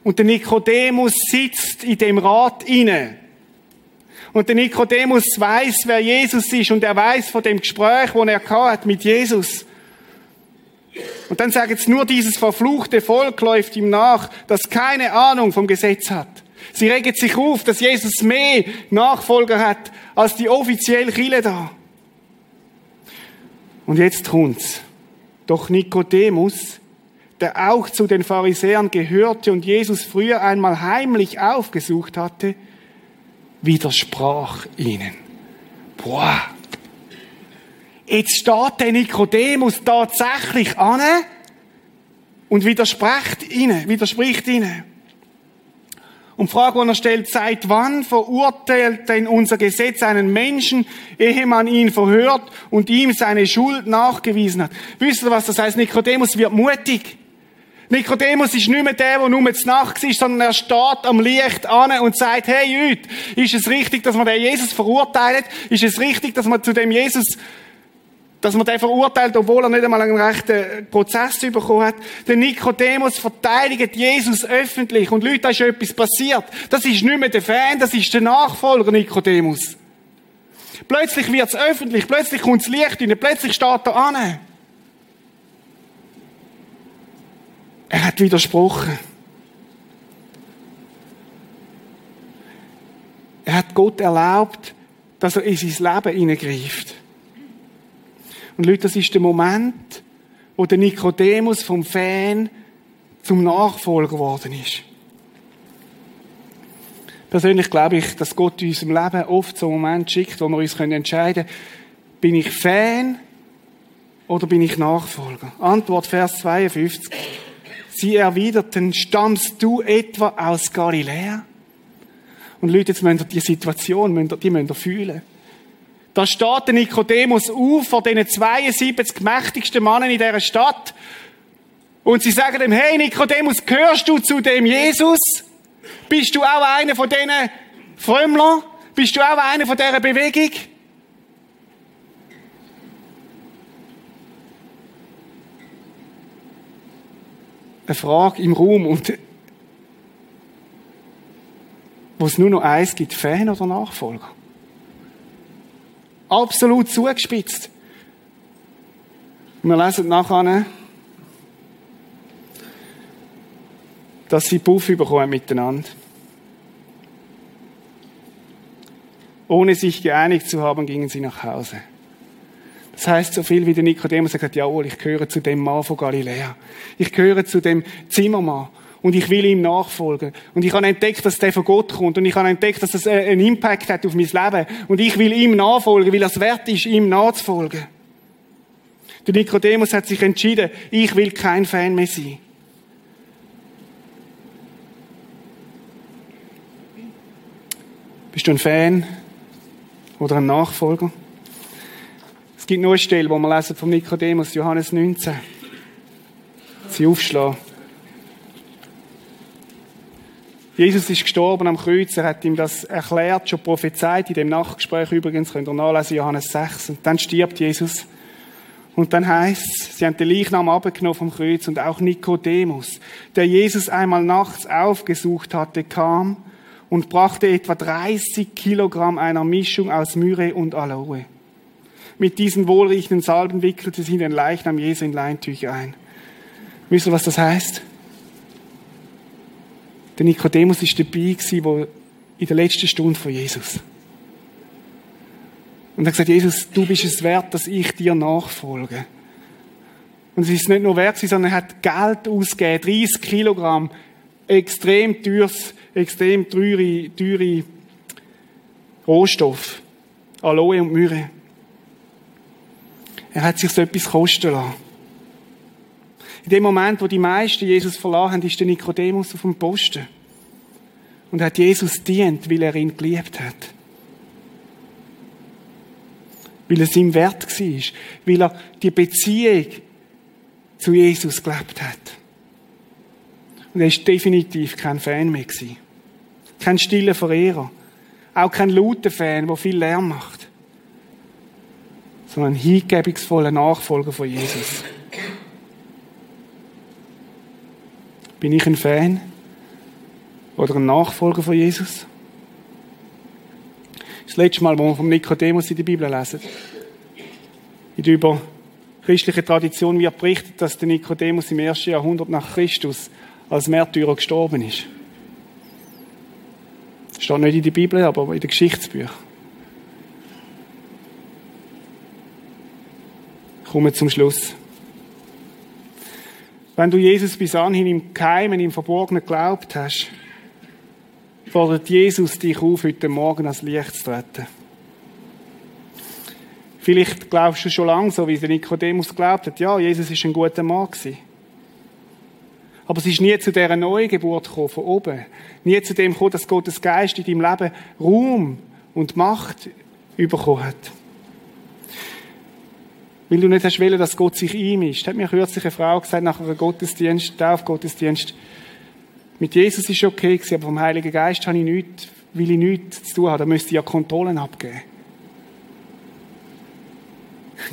Und der Nikodemus sitzt in dem Rat inne. Und der Nikodemus weiß, wer Jesus ist und er weiß von dem Gespräch, das er hat mit Jesus. Und dann sagen jetzt nur dieses verfluchte Volk läuft ihm nach, das keine Ahnung vom Gesetz hat. Sie regen sich auf, dass Jesus mehr Nachfolger hat als die offizielle Chile da. Und jetzt kommt's. Doch Nikodemus, der auch zu den Pharisäern gehörte und Jesus früher einmal heimlich aufgesucht hatte, widersprach ihnen. Boah. Jetzt steht der Nikodemus tatsächlich an und widerspricht ihnen, widerspricht ihnen. Und die Frage, die er stellt, seit wann verurteilt denn unser Gesetz einen Menschen, ehe man ihn verhört und ihm seine Schuld nachgewiesen hat? Wisst ihr, was das heißt? Nikodemus wird mutig. Nikodemus ist nicht mehr der, der nur zu Nacht ist, sondern er steht am Licht an und sagt, hey Jüd, ist es richtig, dass man den Jesus verurteilt? Ist es richtig, dass man zu dem Jesus dass man den verurteilt, obwohl er nicht einmal einen rechten Prozess bekommen hat. Der Nikodemus verteidigt Jesus öffentlich. Und Leute, da ist etwas passiert. Das ist nicht mehr der Fan, das ist der Nachfolger Nikodemus. Plötzlich wird es öffentlich, plötzlich kommt das Licht rein, plötzlich steht er an. Er hat widersprochen. Er hat Gott erlaubt, dass er in sein Leben hineingreift. Und Leute, das ist der Moment, wo der Nikodemus vom Fan zum Nachfolger geworden ist. Persönlich glaube ich, dass Gott in unserem Leben oft so einen Moment schickt, wo wir uns entscheiden können, bin ich Fan oder bin ich Nachfolger? Antwort Vers 52. Sie erwiderten, stammst du etwa aus Galiläa? Und Leute, jetzt müsst ihr die Situation, die müsst ihr fühlen. Da steht der Nikodemus auf vor diesen 72 mächtigsten Männern in dieser Stadt. Und sie sagen ihm, hey Nikodemus, gehörst du zu dem Jesus? Bist du auch einer von diesen Frömmlern? Bist du auch einer von dieser Bewegung? Eine Frage im Raum und wo es nur noch eins gibt, Fan oder Nachfolger? Absolut zugespitzt. Wir lesen nachher, dass sie Puff bekommen miteinander. Ohne sich geeinigt zu haben, gingen sie nach Hause. Das heißt so viel wie der Nikodemus sagt, jawohl, ich gehöre zu dem Mann von Galiläa. Ich gehöre zu dem Zimmermann. Und ich will ihm nachfolgen. Und ich habe entdeckt, dass der von Gott kommt. Und ich habe entdeckt, dass das einen Impact hat auf mein Leben. Und ich will ihm nachfolgen, weil es wert ist, ihm nachzufolgen. Der Nikodemus hat sich entschieden, ich will kein Fan mehr sein. Bist du ein Fan oder ein Nachfolger? Es gibt nur eine Stelle, wo wir lesen vom Nikodemus, Johannes 19. Sie aufschlagen. Jesus ist gestorben am Kreuz, er hat ihm das erklärt, schon prophezeit, in dem Nachgespräch übrigens, könnt ihr nachlesen, Johannes 6. Und dann stirbt Jesus. Und dann heißt sie haben den Leichnam abgenommen vom Kreuz und auch Nikodemus, der Jesus einmal nachts aufgesucht hatte, kam und brachte etwa 30 Kilogramm einer Mischung aus Myrrhe und Aloe. Mit diesen wohlriechenden Salben wickelte sie den Leichnam Jesu in Leintücher ein. Wisst ihr, was das heißt? Der Nikodemus ist dabei gewesen, wo in der letzten Stunde von Jesus. Und er hat gesagt, Jesus, du bist es wert, dass ich dir nachfolge. Und es ist nicht nur wert, sondern er hat Geld ausgegeben, 30 Kilogramm, extrem teures, extrem teure, teure Rohstoff. Aloe und Myrrhe. Er hat sich so etwas kosten lassen. In dem Moment, wo die meisten Jesus verlassen haben, ist der Nikodemus auf dem Posten. Und hat Jesus dient, weil er ihn geliebt hat. Weil es ihm wert war. Weil er die Beziehung zu Jesus gelebt hat. Und er ist definitiv kein Fan mehr gewesen. Kein stiller Verehrer. Auch kein lauter Fan, der viel Lärm macht. Sondern ein hingebungsvoller Nachfolger von Jesus. Bin ich ein Fan oder ein Nachfolger von Jesus? Das letzte Mal, wo wir vom Nikodemus in der Bibel lesen. In der über christlichen Tradition wird berichtet, dass der Nikodemus im ersten Jahrhundert nach Christus als Märtyrer gestorben ist. Das steht nicht in der Bibel, aber in den Geschichtsbüchern. Ich komme zum Schluss. Wenn du Jesus bis anhin im Keimen, im Verborgenen geglaubt hast, fordert Jesus dich auf, heute Morgen ans Licht zu treten. Vielleicht glaubst du schon lange, so wie Nikodemus geglaubt hat, ja, Jesus ist ein guter Mann gewesen. Aber es ist nie zu dieser Neugeburt gekommen, von oben. Nie zu dem gekommen, dass Gottes Geist in deinem Leben Ruhm und Macht bekommen hat. Weil du nicht hast wollen, dass Gott sich einmischt. Hat mir kürzlich eine Frau gesagt, nach einem Gottesdienst, Taufgottesdienst, mit Jesus ist okay gewesen, aber vom Heiligen Geist habe ich nichts, will ich nichts zu tun haben. Da müsste ich ja Kontrollen abgeben.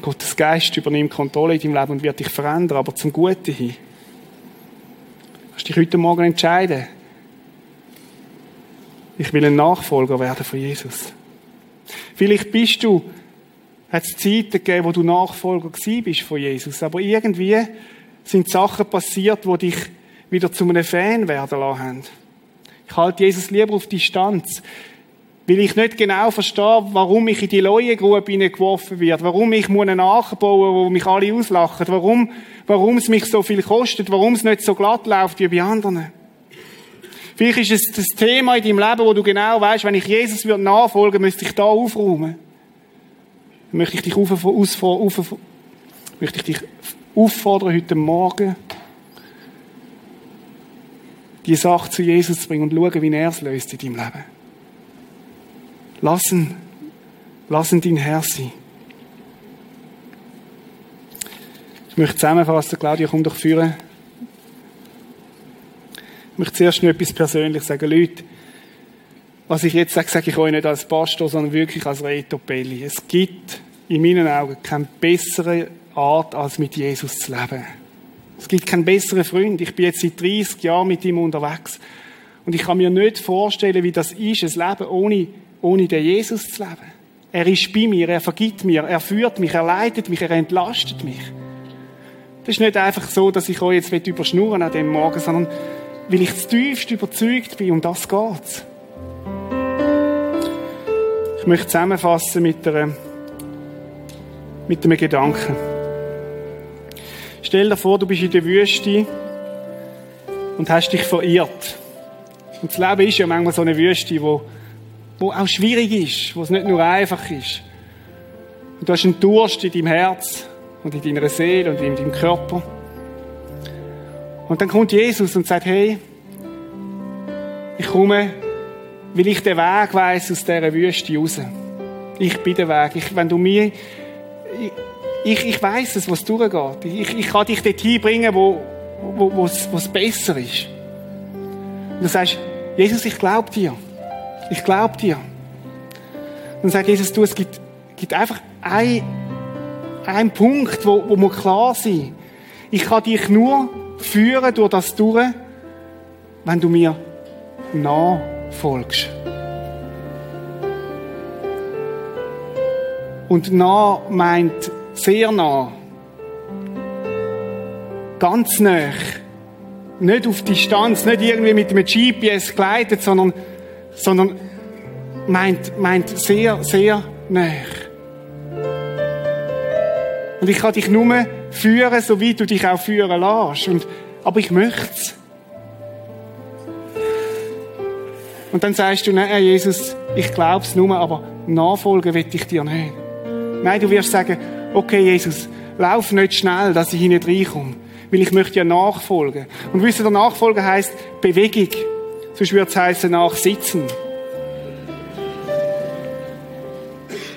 Gottes Geist übernimmt Kontrolle in deinem Leben und wird dich verändern, aber zum Guten hin. Du kannst dich heute Morgen entscheiden. Ich will ein Nachfolger werden von Jesus. Vielleicht bist du, hat es Zeiten gegeben, wo du Nachfolger gewesen bist von Jesus. Aber irgendwie sind Sachen passiert, wo dich wieder zu einem Fan werden lassen haben. Ich halte Jesus lieber auf Distanz. Weil ich nicht genau verstehe, warum ich in die Leuengrube geworfen wird, warum ich muss nachbauen wo mich alle auslachen, warum, warum es mich so viel kostet, warum es nicht so glatt läuft wie bei anderen. Vielleicht ist es das Thema in deinem Leben, wo du genau weißt, wenn ich Jesus würde nachfolgen, müsste ich da aufräumen. Möchte ich dich auffordern, heute Morgen, die Sache zu Jesus zu bringen und schauen, wie er es löst in deinem Leben. Lassen, lassen dein Herr sein. Ich möchte zusammenfassen, Claudia, komm doch führen. Ich möchte zuerst noch etwas persönlich sagen. Leute, was ich jetzt sage, sage ich euch nicht als Pastor, sondern wirklich als Reto Belli. Es gibt in meinen Augen keine bessere Art, als mit Jesus zu leben. Es gibt keinen besseren Freund. Ich bin jetzt seit 30 Jahren mit ihm unterwegs. Und ich kann mir nicht vorstellen, wie das ist, ein Leben ohne ohne den Jesus zu leben. Er ist bei mir, er vergibt mir, er führt mich, er leitet mich, er entlastet mich. Das ist nicht einfach so, dass ich euch jetzt überschnurren an dem Morgen, sondern weil ich tiefst überzeugt bin, um das geht's. Möchte zusammenfassen mit, einer, mit einem Gedanken. Stell dir vor, du bist in der Wüste und hast dich verirrt. Und das Leben ist ja manchmal so eine Wüste, wo wo auch schwierig ist, wo es nicht nur einfach ist. Und du hast einen Durst in deinem Herz und in deiner Seele und in deinem Körper. Und dann kommt Jesus und sagt, hey, ich komme, weil ich den Weg weiss aus dieser Wüste raus. Ich bin der Weg. Ich, wenn du mir, ich, ich, ich es, was durchgeht. Ich, ich kann dich dorthin bringen, wo, wo, wo es besser ist. Und du sagst, Jesus, ich glaube dir. Ich glaube dir. Dann sagt Jesus, du, es gibt, gibt einfach ein, einen Punkt, wo, wo muss klar sein. Ich kann dich nur führen durch das durch, wenn du mir nachfolgst. Und nah meint sehr nah. Ganz nah. Nicht auf Distanz, nicht irgendwie mit einem GPS geleitet, sondern sondern meint, meint sehr, sehr nah. Und ich kann dich nur führen, so wie du dich auch führen lässt. Und, aber ich möchte es. Und dann sagst du, nein, Jesus, ich glaube es nur, aber nachfolgen will ich dir nicht. Nein, du wirst sagen, okay, Jesus, lauf nicht schnell, dass ich hier nicht reinkomme. Weil ich möchte ja nachfolgen. Und wisst ihr, Nachfolgen heisst Bewegung. Sonst würde es heißen nachsitzen.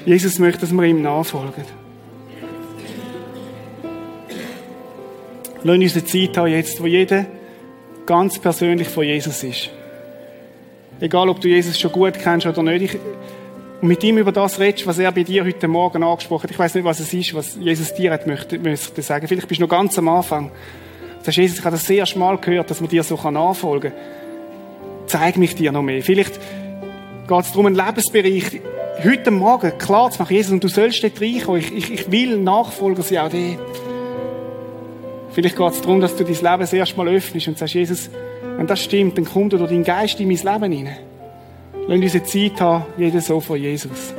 Jesus möchte, dass wir ihm nachfolgen. Lass uns eine Zeit haben jetzt, wo jeder ganz persönlich von Jesus ist. Egal, ob du Jesus schon gut kennst oder nicht. Ich, und mit ihm über das redest, was er bei dir heute Morgen angesprochen hat. Ich weiß nicht, was es ist, was Jesus dir hat möchte, möchte sagen. Vielleicht bist du noch ganz am Anfang. Sagst, Jesus, ich habe das sehr schmal gehört, dass man dir so nachfolgen kann zeig mich dir noch mehr. Vielleicht geht es darum, einen Lebensbereich heute Morgen klar zu machen, Jesus, und du sollst dort reinkommen. Ich, ich, ich will Nachfolger sein, auch dort. Vielleicht geht es darum, dass du dein Leben das erste Mal öffnest und sagst, Jesus, wenn das stimmt, dann komm du durch deinen Geist in mein Leben hinein. Lass uns eine Zeit haben, jeder so von Jesus.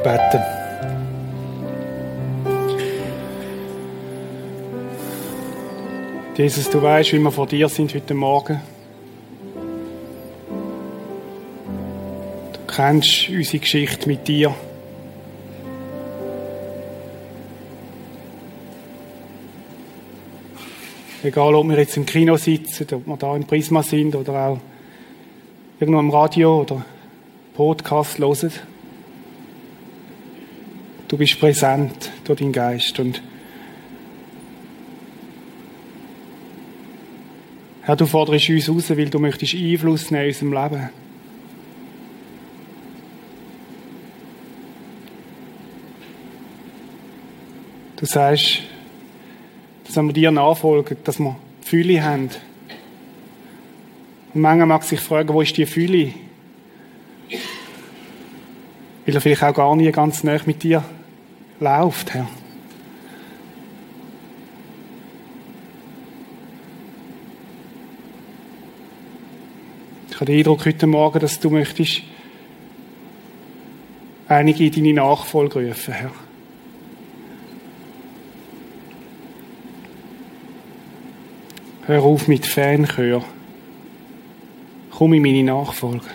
Möchte beten. Jesus, du weißt, wie wir vor dir sind heute Morgen. Du kennst unsere Geschichte mit dir. Egal, ob wir jetzt im Kino sitzen, ob wir da im Prisma sind oder auch irgendwo am Radio oder Podcast hören. Du bist präsent durch deinen Geist und Herr, du forderst uns raus, weil du möchtest Einfluss nehmen in unserem Leben. Du sagst, dass wir dir nachfolgen, dass wir Fülle haben. Und manchmal mag sich fragen, wo ist die Fülle? Weil er vielleicht auch gar nie ganz nah mit dir läuft, Herr. Ich habe den Eindruck heute Morgen, dass du möchtest einige in deine Nachfolge rufen, Herr. Hör auf mit Fanchör. Komm in meine Nachfolge.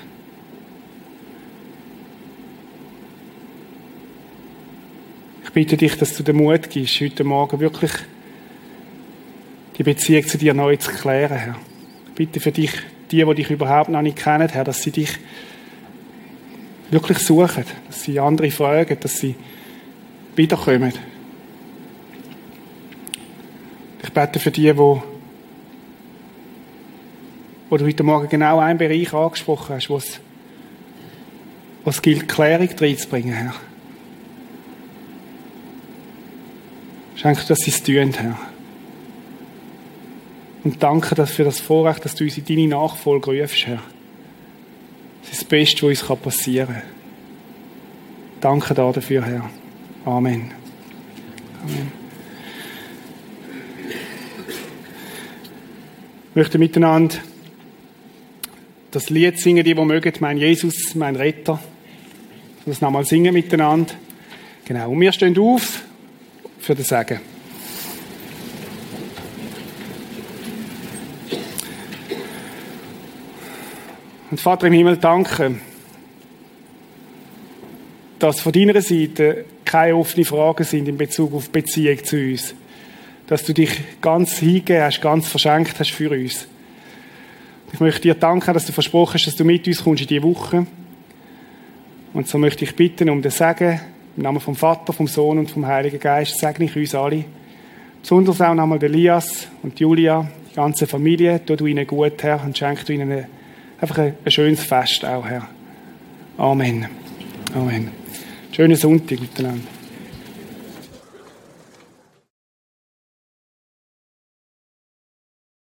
Bitte dich, dass du den Mut gibst, heute Morgen wirklich die Beziehung zu dir neu zu klären, Herr. Ich bitte für dich, die, die dich überhaupt noch nicht kennen, Herr, dass sie dich wirklich suchen, dass sie andere fragen, dass sie wiederkommen. Ich bete für die, die wo du heute Morgen genau einen Bereich angesprochen hast, wo es, wo es gilt, Klärung reinzubringen, Herr. Schenke, dass sie es tun, Herr. Und danke für das Vorrecht, dass du uns in deine Nachfolge rufst, Herr. Das ist das Beste, was uns passieren kann. Danke dafür, Herr. Amen. Amen. Ich möchte miteinander das Lied singen, die, die mögen, mein Jesus, mein Retter. Das nochmal singen miteinander. Genau. Und wir stehen auf für das Sagen. Und Vater im Himmel, danke, dass von deiner Seite keine offenen Fragen sind in Bezug auf Beziehung zu uns. Dass du dich ganz hingegeben hast, ganz verschenkt hast für uns. Ich möchte dir danken, dass du versprochen hast, dass du mit uns kommst in diese Woche. Und so möchte ich bitten um das Segen im Namen vom Vater, vom Sohn und vom Heiligen Geist segne ich uns alle. Besonders auch nochmal Elias und Julia, die ganze Familie. Tu du ihnen gut, Herr, und schenk du ihnen einfach ein, ein, schönes Fest auch, Herr. Amen. Amen. Schönen Sonntag miteinander.